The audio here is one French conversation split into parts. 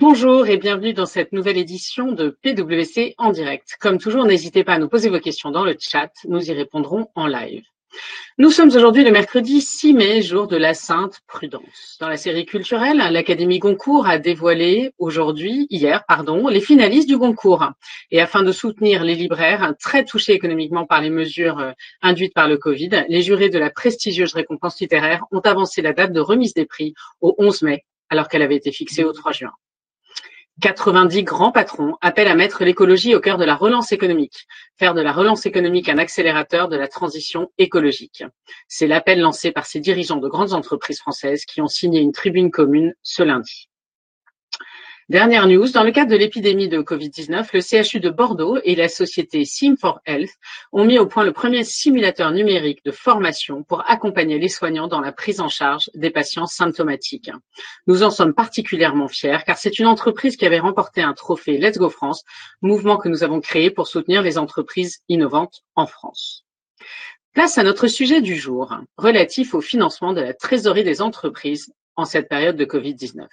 Bonjour et bienvenue dans cette nouvelle édition de PwC en direct. Comme toujours, n'hésitez pas à nous poser vos questions dans le chat, nous y répondrons en live. Nous sommes aujourd'hui le mercredi 6 mai, jour de la Sainte Prudence. Dans la série culturelle, l'Académie Goncourt a dévoilé aujourd'hui, hier, pardon, les finalistes du Goncourt. Et afin de soutenir les libraires très touchés économiquement par les mesures euh, induites par le Covid, les jurés de la prestigieuse récompense littéraire ont avancé la date de remise des prix au 11 mai, alors qu'elle avait été fixée au 3 juin. 90 grands patrons appellent à mettre l'écologie au cœur de la relance économique, faire de la relance économique un accélérateur de la transition écologique. C'est l'appel lancé par ces dirigeants de grandes entreprises françaises qui ont signé une tribune commune ce lundi. Dernière news, dans le cadre de l'épidémie de Covid-19, le CHU de Bordeaux et la société Sim4Health ont mis au point le premier simulateur numérique de formation pour accompagner les soignants dans la prise en charge des patients symptomatiques. Nous en sommes particulièrement fiers car c'est une entreprise qui avait remporté un trophée Let's Go France, mouvement que nous avons créé pour soutenir les entreprises innovantes en France. Place à notre sujet du jour, relatif au financement de la trésorerie des entreprises en cette période de Covid-19.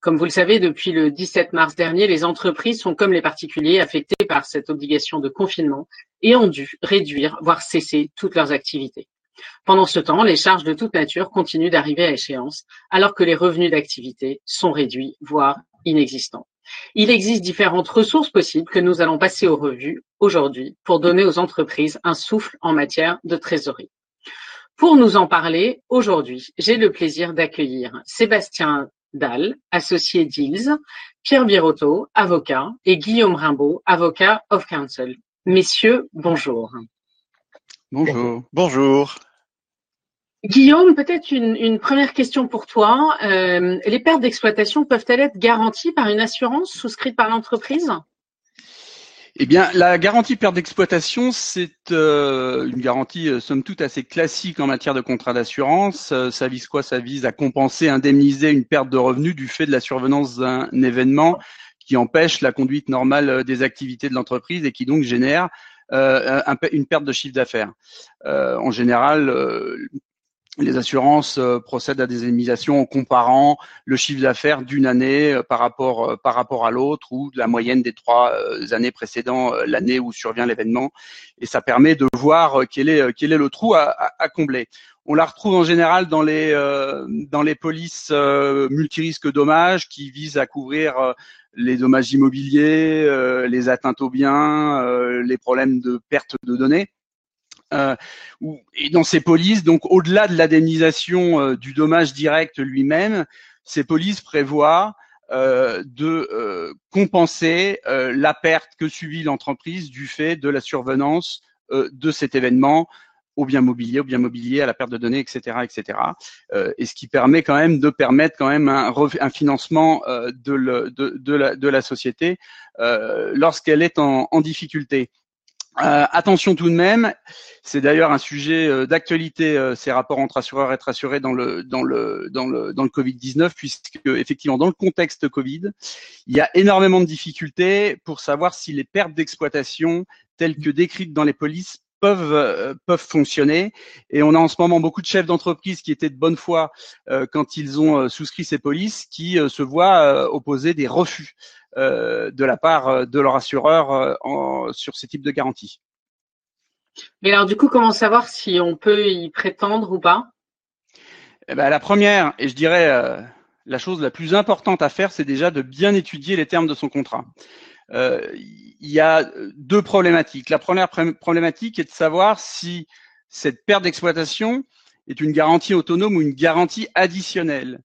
Comme vous le savez, depuis le 17 mars dernier, les entreprises sont comme les particuliers affectés par cette obligation de confinement et ont dû réduire, voire cesser toutes leurs activités. Pendant ce temps, les charges de toute nature continuent d'arriver à échéance, alors que les revenus d'activité sont réduits, voire inexistants. Il existe différentes ressources possibles que nous allons passer aux revues aujourd'hui pour donner aux entreprises un souffle en matière de trésorerie. Pour nous en parler aujourd'hui, j'ai le plaisir d'accueillir Sébastien Dalle, associé d'Ils, Pierre Birotteau, avocat, et Guillaume Rimbaud, avocat of counsel. Messieurs, bonjour. Bonjour. Bonjour. Guillaume, peut-être une, première question pour toi. Euh, les pertes d'exploitation peuvent-elles être garanties par une assurance souscrite par l'entreprise? Eh bien, la garantie perte d'exploitation, c'est euh, une garantie euh, somme toute assez classique en matière de contrat d'assurance. Euh, ça vise quoi? Ça vise à compenser, indemniser une perte de revenus du fait de la survenance d'un événement qui empêche la conduite normale des activités de l'entreprise et qui donc génère une perte de chiffre d'affaires. en général, les assurances euh, procèdent à des indemnisations en comparant le chiffre d'affaires d'une année euh, par rapport euh, par rapport à l'autre ou la moyenne des trois années précédentes l'année où survient l'événement et ça permet de voir quel est quel est le trou à, combler. On la retrouve en général dans les dans les polices multirisques dommages qui visent à couvrir les dommages immobiliers, les atteintes aux biens, les problèmes de perte de données. Euh, et dans ces polices, donc au-delà de l'indemnisation euh, du dommage direct lui-même, ces polices prévoient euh, de compenser la perte que subit l'entreprise du fait de la survenance de cet événement au bien mobilier, au bien mobilier, à la perte de données, etc., etc. et ce qui permet quand même de permettre quand même un, financement de, la, société lorsqu'elle est en difficulté. Euh, attention tout de même, c'est d'ailleurs un sujet euh, d'actualité euh, ces rapports entre assureurs et rassurés dans le dans le dans le dans le Covid-19 puisque effectivement dans le contexte Covid, il y a énormément de difficultés pour savoir si les pertes d'exploitation telles que décrites dans les polices peuvent peuvent fonctionner. Et on a en ce moment beaucoup de chefs d'entreprise qui étaient de bonne foi quand ils ont souscrit ces polices qui se voient opposer des refus de la part euh, de leur assureur euh, sur ces types de garanties. Mais alors du coup, comment savoir si on peut y prétendre ou pas? Eh ben, La première, et je dirais la chose la plus importante à faire, c'est déjà de bien étudier les termes de son contrat. il y a deux problématiques. La première problématique est de savoir si cette perte d'exploitation est une garantie autonome ou une garantie additionnelle.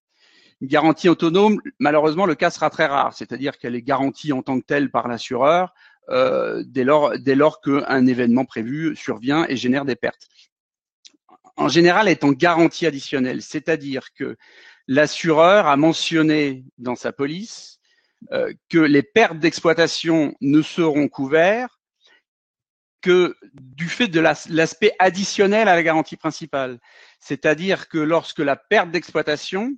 Garantie autonome, malheureusement, le cas sera très rare, c'est-à-dire qu'elle est garantie en tant que telle par l'assureur euh, dès lors, dès lors qu'un événement prévu survient et génère des pertes. En général, elle est en garantie additionnelle, c'est-à-dire que l'assureur a mentionné dans sa police euh, que les pertes d'exploitation ne seront couvertes que du fait de l'aspect additionnel à la garantie principale. C'est-à-dire que lorsque la perte d'exploitation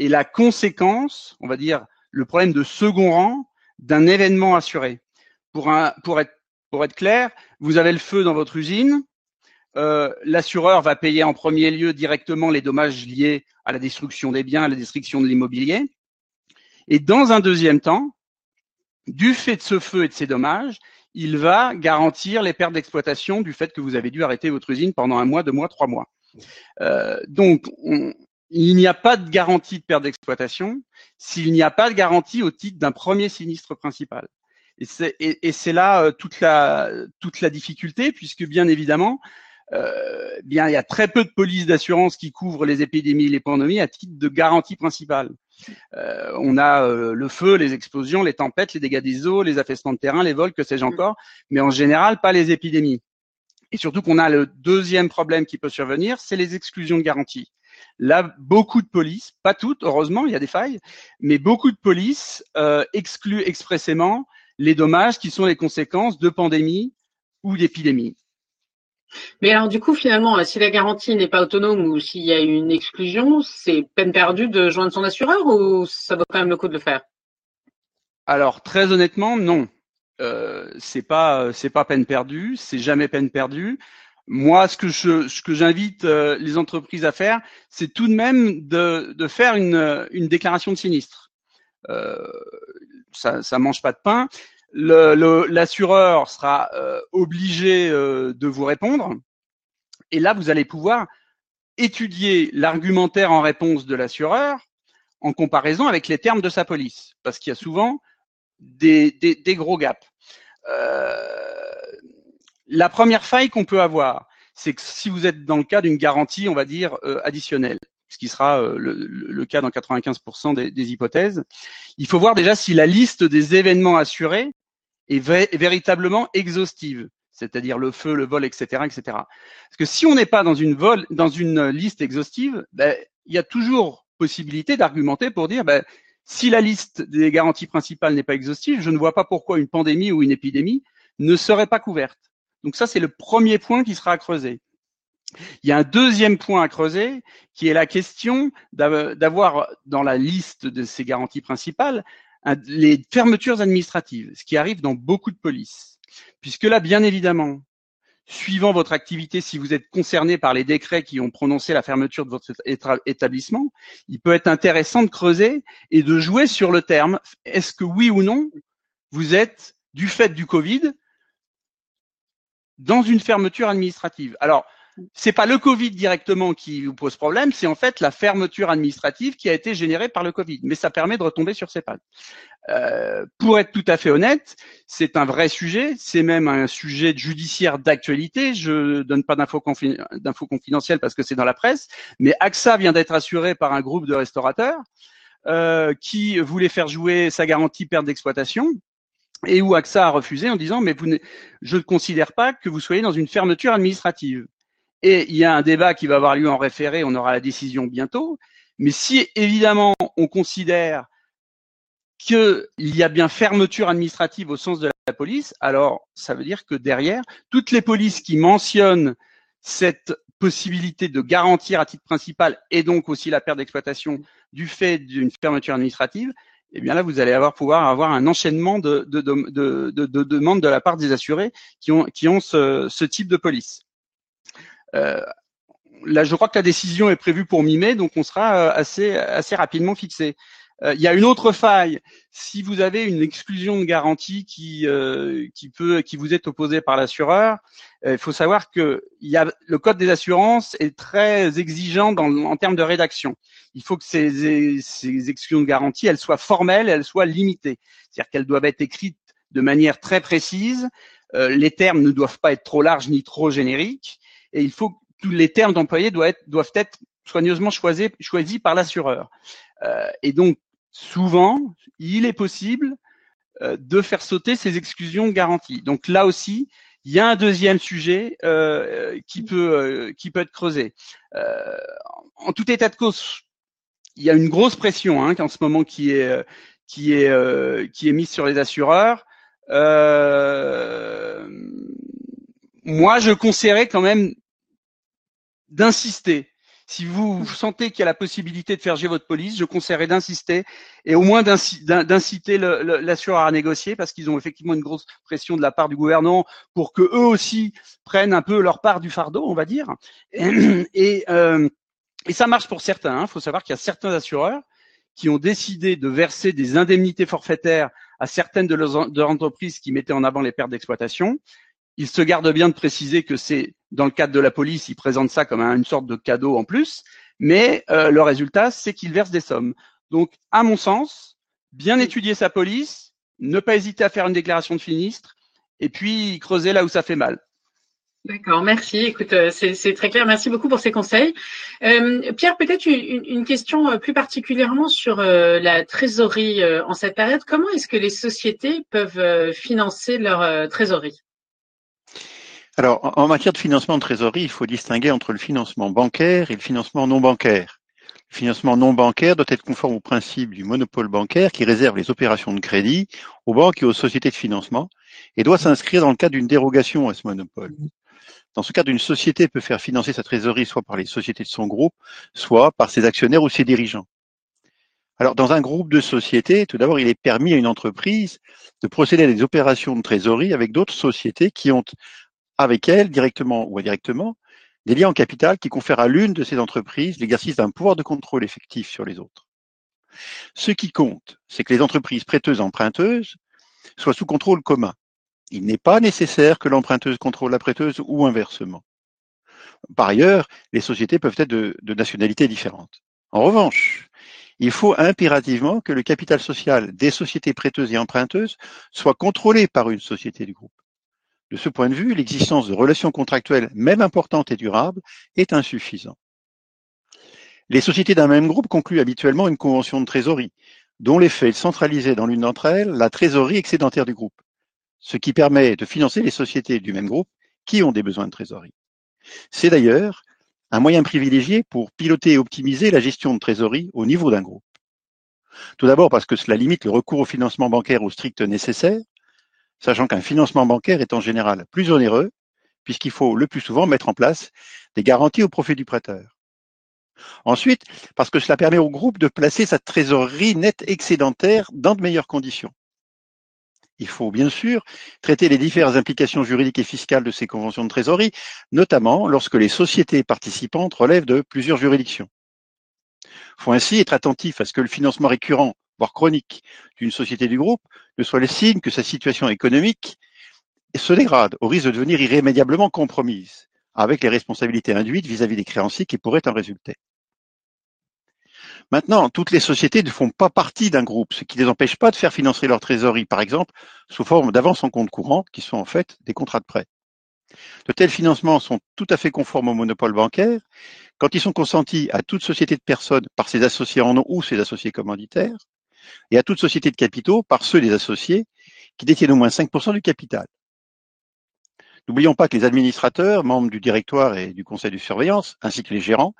et la conséquence, on va dire, le problème de second rang d'un événement assuré. Pour être clair, vous avez le feu dans votre usine, euh, l'assureur va payer en premier lieu directement les dommages liés à la destruction des biens, à la destruction de l'immobilier. Et dans un deuxième temps, du fait de ce feu et de ces dommages, il va garantir les pertes d'exploitation du fait que vous avez dû arrêter votre usine pendant un mois, deux mois, trois mois. Euh, donc, il n'y a pas de garantie de perte d'exploitation s'il n'y a pas de garantie au titre d'un premier sinistre principal. Et c'est, et, c'est là euh, toute la toute la difficulté, puisque bien évidemment, euh, bien il y a très peu de polices d'assurance qui couvrent les épidémies, les pandémies à titre de garantie principale. Euh, on a euh, le feu, les explosions, les tempêtes, les dégâts des eaux, les affaissements de terrain, les vols, que sais-je mm. encore, mais en général pas les épidémies. Et surtout qu'on a le deuxième problème qui peut survenir, c'est les exclusions de garantie. Là, beaucoup de polices, pas toutes, heureusement, il y a des failles, mais beaucoup de polices euh, excluent expressément les dommages qui sont les conséquences de pandémies ou d'épidémies. Mais alors du coup, finalement, si la garantie n'est pas autonome ou s'il y a une exclusion, c'est peine perdue de joindre son assureur ou ça vaut quand même le coup de le faire? Alors très honnêtement, non. Euh, c'est pas c'est pas peine perdue, c'est jamais peine perdue. Moi, ce que j'invite euh, les entreprises à faire, c'est tout de même de, faire une, déclaration de sinistre. Euh, ça ça mange pas de pain l'assureur sera euh, obligé de vous répondre. Et là, vous allez pouvoir étudier l'argumentaire en réponse de l'assureur en comparaison avec les termes de sa police, parce qu'il y a souvent des, gros gaps. La première faille qu'on peut avoir, c'est que si vous êtes dans le cas d'une garantie, on va dire, euh, additionnelle, ce qui sera euh, le, cas dans 95% des, des, hypothèses, il faut voir déjà si la liste des événements assurés est, véritablement exhaustive, c'est-à-dire le feu, le vol, etc., etc. Parce que si on n'est pas dans une vol, dans une liste exhaustive, ben, il y a toujours possibilité d'argumenter pour dire ben, si la liste des garanties principales n'est pas exhaustive, je ne vois pas pourquoi une pandémie ou une épidémie ne serait pas couverte. Donc ça, c'est le premier point qui sera à creuser. Il y a un deuxième point à creuser qui est la question d'avoir dans la liste de ces garanties principales les fermetures administratives, ce qui arrive dans beaucoup de polices. Puisque là, bien évidemment, suivant votre activité, si vous êtes concerné par les décrets qui ont prononcé la fermeture de votre établissement, il peut être intéressant de creuser et de jouer sur le terme. Est-ce que oui ou non, vous êtes, du fait du Covid, dans une fermeture administrative Alors, c'est pas le Covid directement qui vous pose problème, c'est en fait la fermeture administrative qui a été générée par le Covid. Mais ça permet de retomber sur ses pattes. Euh, pour être tout à fait honnête, c'est un vrai sujet, c'est même un sujet judiciaire d'actualité. Je donne pas d'infos confidentielles parce que c'est dans la presse, mais AXA vient d'être assuré par un groupe de restaurateurs euh, qui voulait faire jouer sa garantie perte d'exploitation et où AXA a refusé en disant mais vous je ne considère pas que vous soyez dans une fermeture administrative. Et il y a un débat qui va avoir lieu en référé, on aura la décision bientôt. Mais si évidemment on considère qu'il y a bien fermeture administrative au sens de la police, alors ça veut dire que derrière, toutes les polices qui mentionnent cette possibilité de garantir à titre principal et donc aussi la perte d'exploitation du fait d'une fermeture administrative, eh bien là, vous allez avoir pouvoir avoir un enchaînement de, de, de, de demandes de la part des assurés qui ont, ce, type de police. Euh, là, je crois que la décision est prévue pour mi-mai, donc on sera euh, assez rapidement fixé. Euh, il y a une autre faille. Si vous avez une exclusion de garantie qui, qui peut, qui vous est opposée par l'assureur, il faut savoir que il y a, le code des assurances est très exigeant dans, en termes de rédaction. Il faut que ces, ces exclusions de garantie, elles soient formelles, elles soient limitées. C'est-à-dire qu'elles doivent être écrites de manière très précise. les termes ne doivent pas être trop larges ni trop génériques et il faut tous les termes d'employés doivent être, doivent être soigneusement choisis, choisis par l'assureur. Euh, et donc, souvent, il est possible euh, de faire sauter ces exclusions de garantie. Donc là aussi, il y a un deuxième sujet euh, qui peut euh, qui peut être creusé. Euh, en tout état de cause, il y a une grosse pression hein, en ce moment qui est qui est qui est mise sur les assureurs. moi, je conseillerais quand même d'insister. Si vous sentez qu'il y a la possibilité de faire gérer votre police, je conseillerais d'insister et au moins d'inciter l'assureur à négocier parce qu'ils ont effectivement une grosse pression de la part du gouvernement pour que eux aussi prennent un peu leur part du fardeau, on va dire. Et, euh, ça marche pour certains. Il hein. faut savoir qu'il y a certains assureurs qui ont décidé de verser des indemnités forfaitaires à certaines de leurs entreprises qui mettaient en avant les pertes d'exploitation. Ils se gardent bien de préciser que c'est dans le cadre de la police, ils présentent ça comme une sorte de cadeau en plus, mais euh, le résultat, c'est qu'ils versent des sommes. Donc, à mon sens, bien étudier sa police, ne pas hésiter à faire une déclaration de sinistre, et puis creuser là où ça fait mal. D'accord, merci. Écoute, euh, c'est très clair. Merci beaucoup pour ces conseils. Euh, Pierre, peut-être une, question plus particulièrement sur la trésorerie en cette période. Comment est-ce que les sociétés peuvent financer leur trésorerie? Alors, en matière de financement de trésorerie, il faut distinguer entre le financement bancaire et le financement non bancaire. Le financement non bancaire doit être conforme au principe du monopole bancaire qui réserve les opérations de crédit aux banques et aux sociétés de financement et doit s'inscrire dans le cadre d'une dérogation à ce monopole. Dans ce cadre, une société peut faire financer sa trésorerie soit par les sociétés de son groupe, soit par ses actionnaires ou ses dirigeants. Alors, dans un groupe de sociétés, tout d'abord, il est permis à une entreprise de procéder à des opérations de trésorerie avec d'autres sociétés qui ont avec elle, directement ou indirectement, des liens en capital qui confèrent à l'une de ces entreprises l'exercice d'un pouvoir de contrôle effectif sur les autres. Ce qui compte, c'est que les entreprises prêteuses emprunteuses soient sous contrôle commun. Il n'est pas nécessaire que l'emprunteuse contrôle la prêteuse ou inversement. Par ailleurs, les sociétés peuvent être de, nationalités différentes. En revanche, il faut impérativement que le capital social des sociétés prêteuses et emprunteuses soit contrôlé par une société du groupe. De ce point de vue, l'existence de relations contractuelles, même importantes et durables, est insuffisante. Les sociétés d'un même groupe concluent habituellement une convention de trésorerie, dont l'effet est centralisé dans l'une d'entre elles la trésorerie excédentaire du groupe ce qui permet de financer les sociétés du même groupe qui ont des besoins de trésorerie. C'est d'ailleurs un moyen privilégié pour piloter et optimiser la gestion de trésorerie au niveau d'un groupe. Tout d'abord parce que cela limite le recours au financement bancaire au strict nécessaire, sachant qu'un financement bancaire est en général plus onéreux, puisqu'il faut le plus souvent mettre en place des garanties au profit du prêteur. Ensuite, parce que cela permet au groupe de placer sa trésorerie nette excédentaire dans de meilleures conditions. Il faut bien sûr traiter les diverses implications juridiques et fiscales de ces conventions de trésorerie, notamment lorsque les sociétés participantes relèvent de plusieurs juridictions. Il faut ainsi être attentif à ce que le financement récurrent, voire chronique, d'une société du groupe ne soit le signe que sa situation économique se dégrade au risque de devenir irrémédiablement compromise, avec les responsabilités induites vis-à-vis des créanciers qui pourraient en résulter. Maintenant, toutes les sociétés ne font pas partie d'un groupe, ce qui ne les empêche pas de faire financer leur trésorerie, par exemple, sous forme d'avances en compte courant, qui sont en fait des contrats de prêt. De tels financements sont tout à fait conformes au monopole bancaire quand ils sont consentis à toute société de personnes par ses associés en nom ou ses associés commanditaires, et à toute société de capitaux par ceux des associés qui détiennent au moins 5% du capital. N'oublions pas que les administrateurs, membres du directoire et du conseil de surveillance, ainsi que les gérants,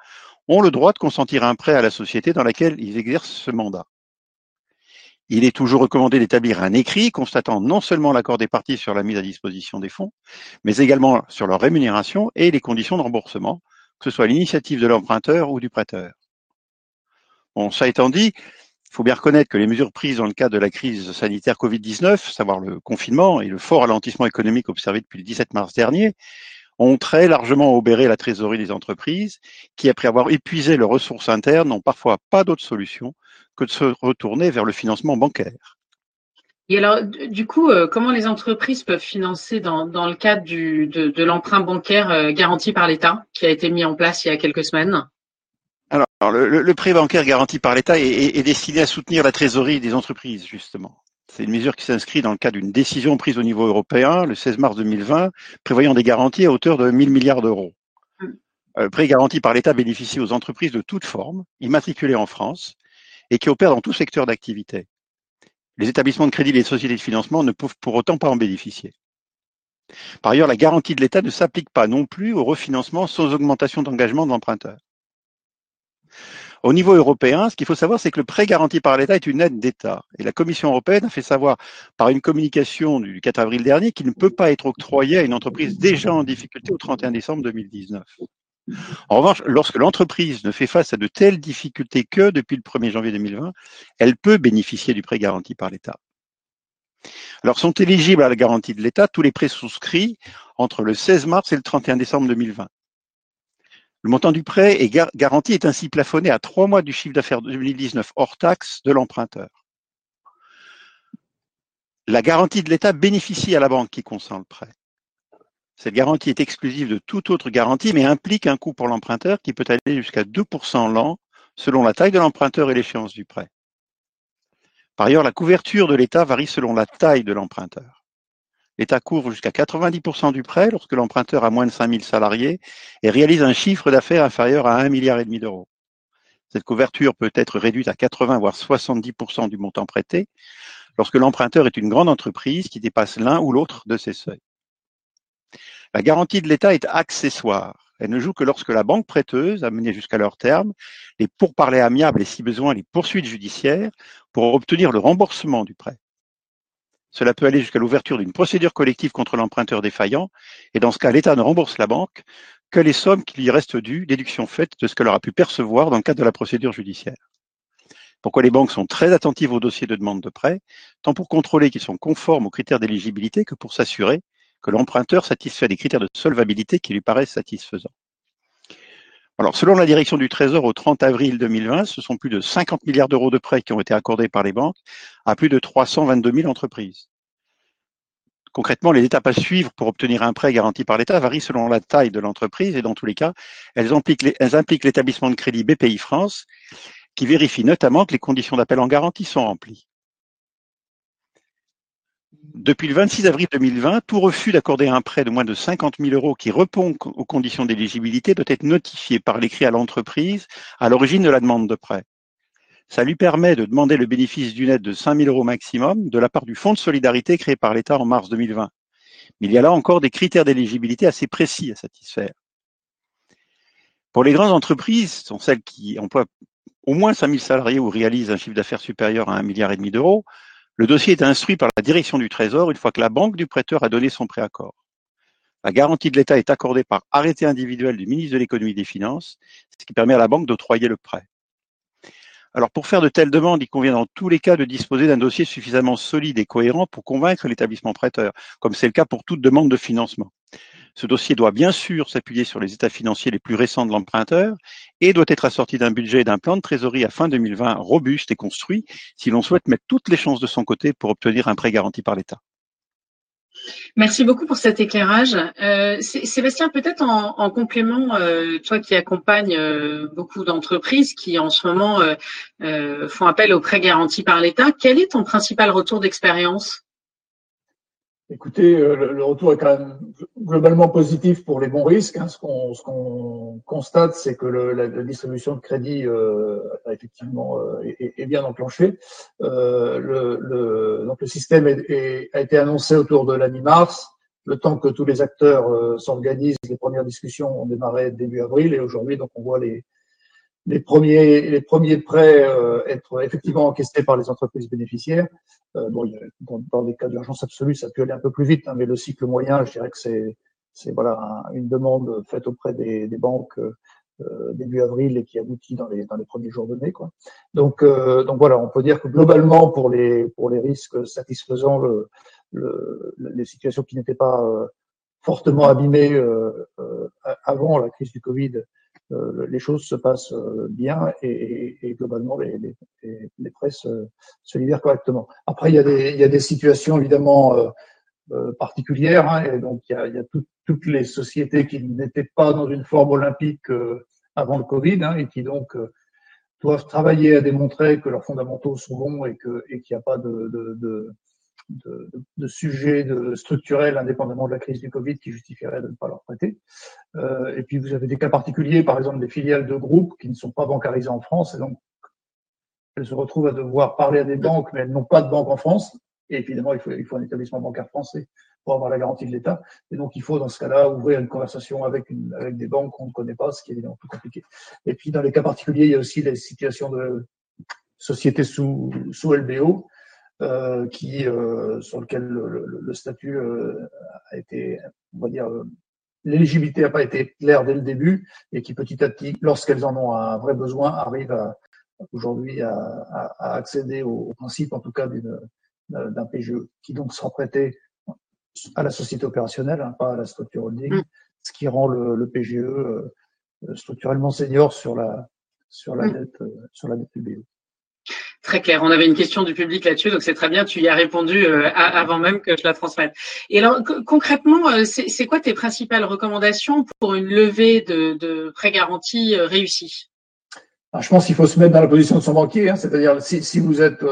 ont le droit de consentir un prêt à la société dans laquelle ils exercent ce mandat. Il est toujours recommandé d'établir un écrit constatant non seulement l'accord des parties sur la mise à disposition des fonds, mais également sur leur rémunération et les conditions de remboursement, que ce soit l'initiative de l'emprunteur ou du prêteur. Bon, ça étant dit, il faut bien reconnaître que les mesures prises dans le cadre de la crise sanitaire Covid-19, savoir le confinement et le fort ralentissement économique observé depuis le 17 mars dernier, ont très largement obéré la trésorerie des entreprises qui, après avoir épuisé leurs ressources internes, n'ont parfois pas d'autre solution que de se retourner vers le financement bancaire. Et alors, du coup, euh, comment les entreprises peuvent financer dans, le cadre de, l'emprunt bancaire euh, garanti par l'État qui a été mis en place il y a quelques semaines? Alors, le, prêt bancaire garanti par l'État est destiné à soutenir la trésorerie des entreprises, justement. C'est une mesure qui s'inscrit dans le cadre d'une décision prise au niveau européen le 16 mars 2020, prévoyant des garanties à hauteur de 1 000 milliards d'euros. Mm. Euh, prêt garanti par l'État bénéficie aux entreprises de toute forme, immatriculées en France, et qui opèrent dans tout secteur d'activité. Les établissements de crédit et les sociétés de financement ne peuvent pour autant pas en bénéficier. Par ailleurs, la garantie de l'État ne s'applique pas non plus au refinancement sans augmentation d'engagement de l'emprunteur. Au niveau européen, ce qu'il faut savoir, c'est que le prêt garanti par l'État est une aide d'État. Et la Commission européenne a fait savoir par une communication du 4 avril dernier qu'il ne peut pas être octroyé à une entreprise déjà en difficulté au 31 décembre 2019. En revanche, lorsque l'entreprise ne fait face à de telles difficultés que depuis le 1er janvier 2020, elle peut bénéficier du prêt garanti par l'État. Alors sont éligibles à la garantie de l'État tous les prêts souscrits entre le 16 mars et le 31 décembre 2020. Le montant du prêt est garanti est ainsi plafonné à trois mois du chiffre d'affaires 2019 hors taxe de l'emprunteur. La garantie de l'État bénéficie à la banque qui consent le prêt. Cette garantie est exclusive de toute autre garantie, mais implique un coût pour l'emprunteur qui peut aller jusqu'à 2% l'an selon la taille de l'emprunteur et l'échéance du prêt. Par ailleurs, la couverture de l'État varie selon la taille de l'emprunteur. L'État couvre jusqu'à 90% du prêt lorsque l'emprunteur a moins de 5000 salariés et réalise un chiffre d'affaires inférieur à 1,5 milliard d'euros. Cette couverture peut être réduite à 80 voire 70% du montant prêté lorsque l'emprunteur est une grande entreprise qui dépasse l'un ou l'autre de ces seuils. La garantie de l'État est accessoire. Elle ne joue que lorsque la banque prêteuse a mené jusqu'à leur terme les pourparlers amiables et si besoin les poursuites judiciaires pour obtenir le remboursement du prêt. Cela peut aller jusqu'à l'ouverture d'une procédure collective contre l'emprunteur défaillant, et dans ce cas, l'État ne rembourse la banque que les sommes qui lui restent dues, déduction faite de ce qu'elle aura pu percevoir dans le cadre de la procédure judiciaire. Pourquoi les banques sont très attentives aux dossiers de demande de prêt, tant pour contrôler qu'ils sont conformes aux critères d'éligibilité que pour s'assurer que l'emprunteur satisfait des critères de solvabilité qui lui paraissent satisfaisants? Alors, selon la direction du Trésor au 30 avril 2020, ce sont plus de 50 milliards d'euros de prêts qui ont été accordés par les banques à plus de 322 000 entreprises. Concrètement, les étapes à suivre pour obtenir un prêt garanti par l'État varient selon la taille de l'entreprise et dans tous les cas, elles impliquent l'établissement de crédit BPI France qui vérifie notamment que les conditions d'appel en garantie sont remplies. Depuis le 26 avril 2020, tout refus d'accorder un prêt de moins de 50 000 euros qui répond aux conditions d'éligibilité doit être notifié par l'écrit à l'entreprise à l'origine de la demande de prêt. Ça lui permet de demander le bénéfice d'une aide de 5 000 euros maximum de la part du Fonds de solidarité créé par l'État en mars 2020. Mais il y a là encore des critères d'éligibilité assez précis à satisfaire. Pour les grandes entreprises, ce sont celles qui emploient au moins 5 000 salariés ou réalisent un chiffre d'affaires supérieur à 1,5 milliard et demi d'euros, le dossier est instruit par la direction du Trésor une fois que la banque du prêteur a donné son préaccord. La garantie de l'État est accordée par arrêté individuel du ministre de l'économie et des finances, ce qui permet à la banque d'octroyer le prêt. Alors pour faire de telles demandes, il convient dans tous les cas de disposer d'un dossier suffisamment solide et cohérent pour convaincre l'établissement prêteur, comme c'est le cas pour toute demande de financement. Ce dossier doit bien sûr s'appuyer sur les états financiers les plus récents de l'emprunteur et doit être assorti d'un budget et d'un plan de trésorerie à fin 2020 robuste et construit si l'on souhaite mettre toutes les chances de son côté pour obtenir un prêt garanti par l'État. Merci beaucoup pour cet éclairage. Euh, Sébastien, peut-être en, complément, euh, toi qui accompagnes euh, beaucoup d'entreprises qui en ce moment font appel au prêt garanti par l'État, quel est ton principal retour d'expérience? Écoutez, euh, le, retour est quand même globalement positif pour les bons risques. Hein. Ce qu'on constate, c'est que le, la, distribution de crédit euh, effectivement euh, est, bien enclenchée. Euh, le, donc le système est, a été annoncé autour de la mi-mars. Le temps que tous les acteurs s'organisent, les premières discussions ont démarré début avril et aujourd'hui, donc on voit les, les premiers, les premiers prêts euh, être effectivement encaissés par les entreprises bénéficiaires. Euh, bon, a, dans, des cas d'urgence absolue, ça peut aller un peu plus vite, hein, mais le cycle moyen, je dirais que c'est c'est voilà une demande faite auprès des, des banques euh, début avril et qui aboutit dans les dans les premiers jours de mai quoi. Donc euh, donc voilà, on peut dire que globalement pour les pour les risques satisfaisants, le, le les situations qui n'étaient pas fortement abîmées avant la crise du Covid euh, les choses se passent euh, bien et, et, globalement les, les, les prêts se, se, libèrent correctement. Après, il y a des, il y a des situations évidemment euh, particulières hein, et donc il y a, il y a toutes les sociétés qui n'étaient pas dans une forme olympique avant le Covid hein, et qui donc doivent travailler à démontrer que leurs fondamentaux sont bons et que et qu'il n'y a pas de, de, de de, sujets de, structurels indépendamment de la crise du Covid qui justifieraient de ne pas leur prêter. Euh, et puis vous avez des cas particuliers, par exemple des filiales de groupes qui ne sont pas bancarisées en France et donc elles se retrouvent à devoir parler à des banques, mais elles n'ont pas de banque en France. Et évidemment, il faut, il faut un établissement bancaire français pour avoir la garantie de l'État. Et donc, il faut, dans ce cas-là, ouvrir une conversation avec, une, avec des banques qu'on ne connaît pas, ce qui est évidemment plus compliqué. Et puis, dans les cas particuliers, il y a aussi des situations de sociétés sous, sous LBO, euh, qui, euh, sur lequel le, le, statut euh, a été, on va dire, l'éligibilité n'a pas été claire dès le début et qui petit à petit, lorsqu'elles en ont un vrai besoin, arrivent à, aujourd'hui à, à, accéder au, principe, en tout cas, d'un PGE, qui donc sera prêté à la société opérationnelle, hein, pas à la structure holding, mm. ce qui rend le, le PGE structurellement senior sur la sur la Mm. dette sur la dette. Très clair. On avait une question du public là-dessus, donc c'est très bien. Tu y as répondu euh, avant même que je la transmette. Et alors, co- concrètement, euh, c'est quoi tes principales recommandations pour une levée de, de prêts garantis euh, réussie Alors, je pense qu'il faut se mettre dans la position de son banquier, hein, c'est-à-dire si, vous êtes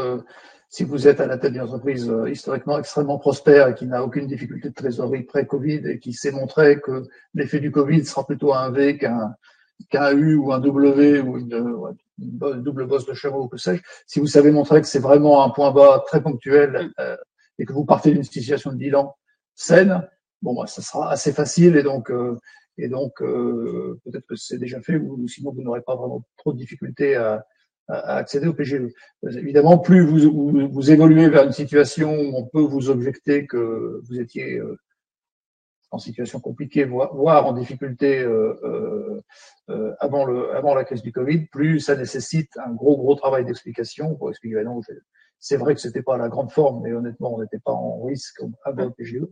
si vous êtes à la tête d'une entreprise historiquement extrêmement prospère et qui n'a aucune difficulté de trésorerie pré-Covid et qui s'est montré que l'effet du Covid sera plutôt un V qu'un qu'un U ou un W ou une, double bosse de chameau ou que sais-je, si vous savez montrer que c'est vraiment un point bas très ponctuel euh, et que vous partez d'une situation de bilan saine, bon, bah, ça sera assez facile et donc euh, et donc euh, peut-être que c'est déjà fait ou sinon vous n'aurez pas vraiment trop de difficultés à, à- à accéder au PGE. Euh, Évidemment, plus vous, vous, vous évoluez vers une situation où on peut vous objecter que vous étiez euh, en situation compliquée, voire, en difficulté euh, euh, euh, avant, le, avant la crise du Covid, plus ça nécessite un gros, gros travail d'explication pour expliquer, ben non, c'est- c'est vrai que c'était pas la grande forme, mais honnêtement, on n'était pas en risque avant le PGE.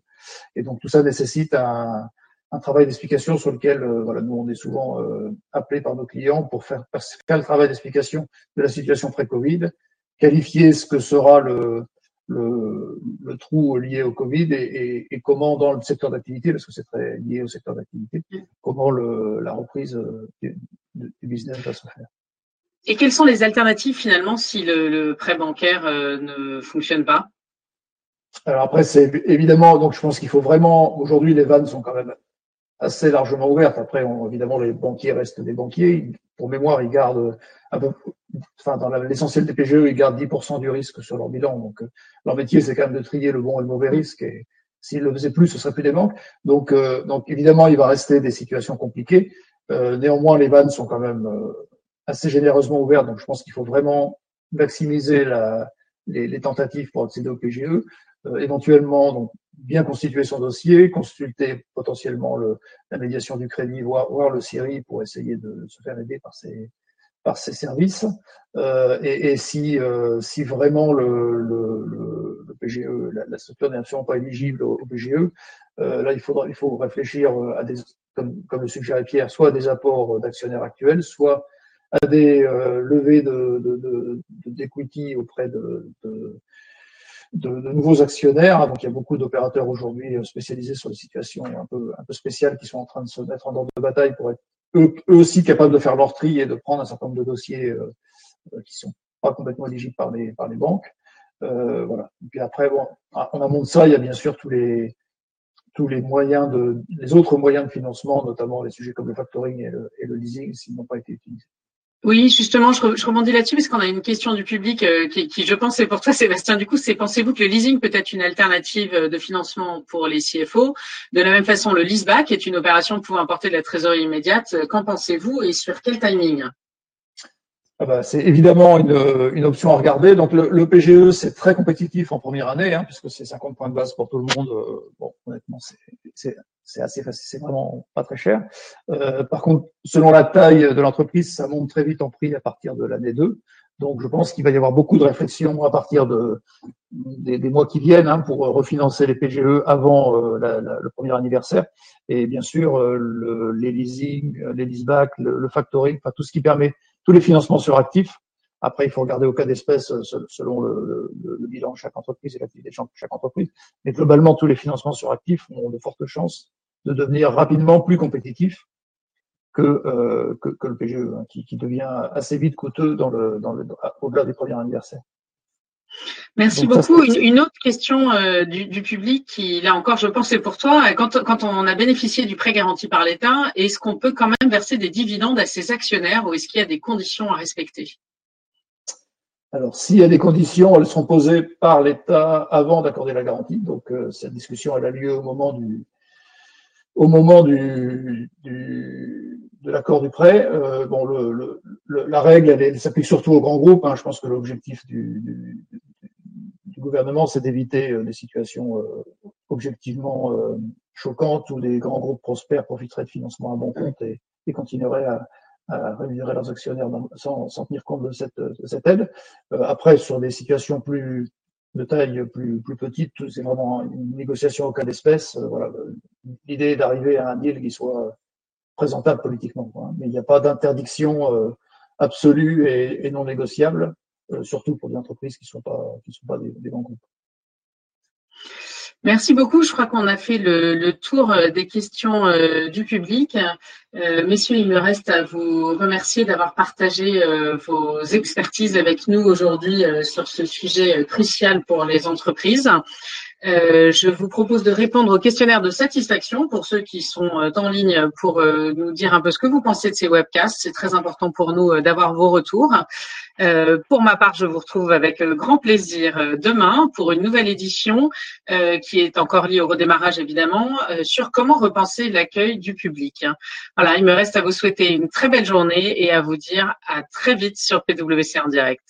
Et donc, tout ça nécessite un, un travail d'explication sur lequel, euh, voilà, nous, on est souvent euh, appelés par nos clients pour faire, faire le travail d'explication de la situation pré-Covid, qualifier ce que sera le, le, le trou lié au Covid et, et, et comment dans le secteur d'activité, parce que c'est très lié au secteur d'activité, comment le, la reprise euh, du, du business va se faire. Et quelles sont les alternatives finalement si le, le prêt bancaire euh, ne fonctionne pas? Alors après, c'est évidemment, donc je pense qu'il faut vraiment, aujourd'hui, les vannes sont quand même assez largement ouvertes. Après, évidemment, les banquiers restent des banquiers. Pour mémoire, ils gardent, un peu, enfin, dans l'essentiel des PGE, ils gardent 10% du risque sur leur bilan. Donc, euh, leur métier, c'est quand même de trier le bon et le mauvais risque. Et s'ils le faisaient plus, ce serait plus des banques. Donc, euh, donc évidemment, il va rester des situations compliquées. Euh, néanmoins, les vannes sont quand même assez généreusement ouvertes. Donc, je pense qu'il faut vraiment maximiser les, les tentatives pour accéder au PGE. Éventuellement, donc, bien constituer son dossier, consulter potentiellement le, la médiation du crédit, voir, voir le CIRI pour essayer de se faire aider par ces, par ces services. Euh, et, et si, euh, si vraiment le, le, le, PGE, la, la structure n'est absolument pas éligible au, au PGE, euh, là il faudra, il faut réfléchir à des, comme, comme le suggérait Pierre, soit à des apports d'actionnaires actuels, soit à des euh, levées de, de, de, d'equity auprès de, de, de, nouveaux actionnaires. Donc il y a beaucoup d'opérateurs aujourd'hui spécialisés sur des situations un peu, un peu spéciales qui sont en train de se mettre en ordre de bataille pour être eux, eux aussi capables de faire leur tri et de prendre un certain nombre de dossiers euh, qui sont pas complètement éligibles par les, par les banques. Euh, voilà. Et puis après, bon, en amont de ça, il y a bien sûr tous les, tous les moyens de, les autres moyens de financement, notamment les sujets comme le factoring et le, et le leasing, s'ils n'ont pas été utilisés. Oui, justement, je, rebondis là-dessus parce qu'on a une question du public euh, qui, qui, je pense, est pour toi, Sébastien. Du coup, c'est pensez-vous que le leasing peut être une alternative de financement pour les CFO De la même façon, le leaseback est une opération pouvant apporter de la trésorerie immédiate. Qu'en pensez-vous et sur quel timing? Ah bah, c'est évidemment une, une, option à regarder. Donc le, le PGE, c'est très compétitif en première année, hein, puisque c'est 50 points de base pour tout le monde. Euh, bon, honnêtement, c'est assez facile, c'est vraiment pas très cher. Euh, par contre, selon la taille de l'entreprise, ça monte très vite en prix à partir de l'année 2. Donc je pense qu'il va y avoir beaucoup de réflexions à partir de, des, des mois qui viennent hein, pour refinancer les PGE avant euh, la, la, le premier anniversaire. Et bien sûr, euh, le, les leasing, les leasebacks, le, le factoring, enfin tout ce qui permet tous les financements sur actifs. Après, il faut regarder au cas d'espèce selon le, le, le, bilan de chaque entreprise et l'activité de chaque entreprise. Mais globalement, tous les financements sur actifs ont de fortes chances de devenir rapidement plus compétitifs que, euh, que, que, le PGE, hein, qui, qui, devient assez vite coûteux dans le, dans le, au-delà des premiers anniversaires. Merci Donc, beaucoup. Une, une, autre question euh, du, du, public qui, là encore, je pense, c'est pour toi. Quand, quand, on a bénéficié du prêt garanti par l'État, est-ce qu'on peut quand même verser des dividendes à ses actionnaires ou est-ce qu'il y a des conditions à respecter? Alors, s'il y a des conditions, elles sont posées par l'État avant d'accorder la garantie. Donc, euh, cette discussion, elle a lieu au moment du, au moment du, du de l'accord du prêt. Euh, bon, le, le, la règle, elle, elle s'applique surtout aux grands groupes. Hein. Je pense que l'objectif du, du, du, gouvernement, c'est d'éviter euh, des situations euh, objectivement euh, choquantes où des grands groupes prospères profiteraient de financement à bon compte et, et continueraient à, à rémunérer leurs actionnaires dans, sans, sans, tenir compte de cette, de cette aide. Euh, après, sur des situations plus de taille plus, plus petite, c'est vraiment une négociation au cas d'espèce. Euh, voilà, l'idée est d'arriver à un deal qui soit présentable politiquement. Mais il n'y a pas d'interdiction absolue et, non négociable, surtout pour des entreprises qui ne sont pas, qui sont pas des, des grands groupes. Merci beaucoup. Je crois qu'on a fait le, tour euh, des questions euh, du public. Euh, messieurs, il me reste à vous remercier d'avoir partagé vos expertises avec nous aujourd'hui sur ce sujet crucial pour les entreprises. Euh, je vous propose de répondre au questionnaire de satisfaction pour ceux qui sont euh, en ligne pour euh, nous dire un peu ce que vous pensez de ces webcasts. C'est très important pour nous d'avoir vos retours. pour ma part, je vous retrouve avec grand plaisir demain pour une nouvelle édition qui est encore liée au redémarrage évidemment sur comment repenser l'accueil du public. Voilà, il me reste à vous souhaiter une très belle journée et à vous dire à très vite sur PwC en direct.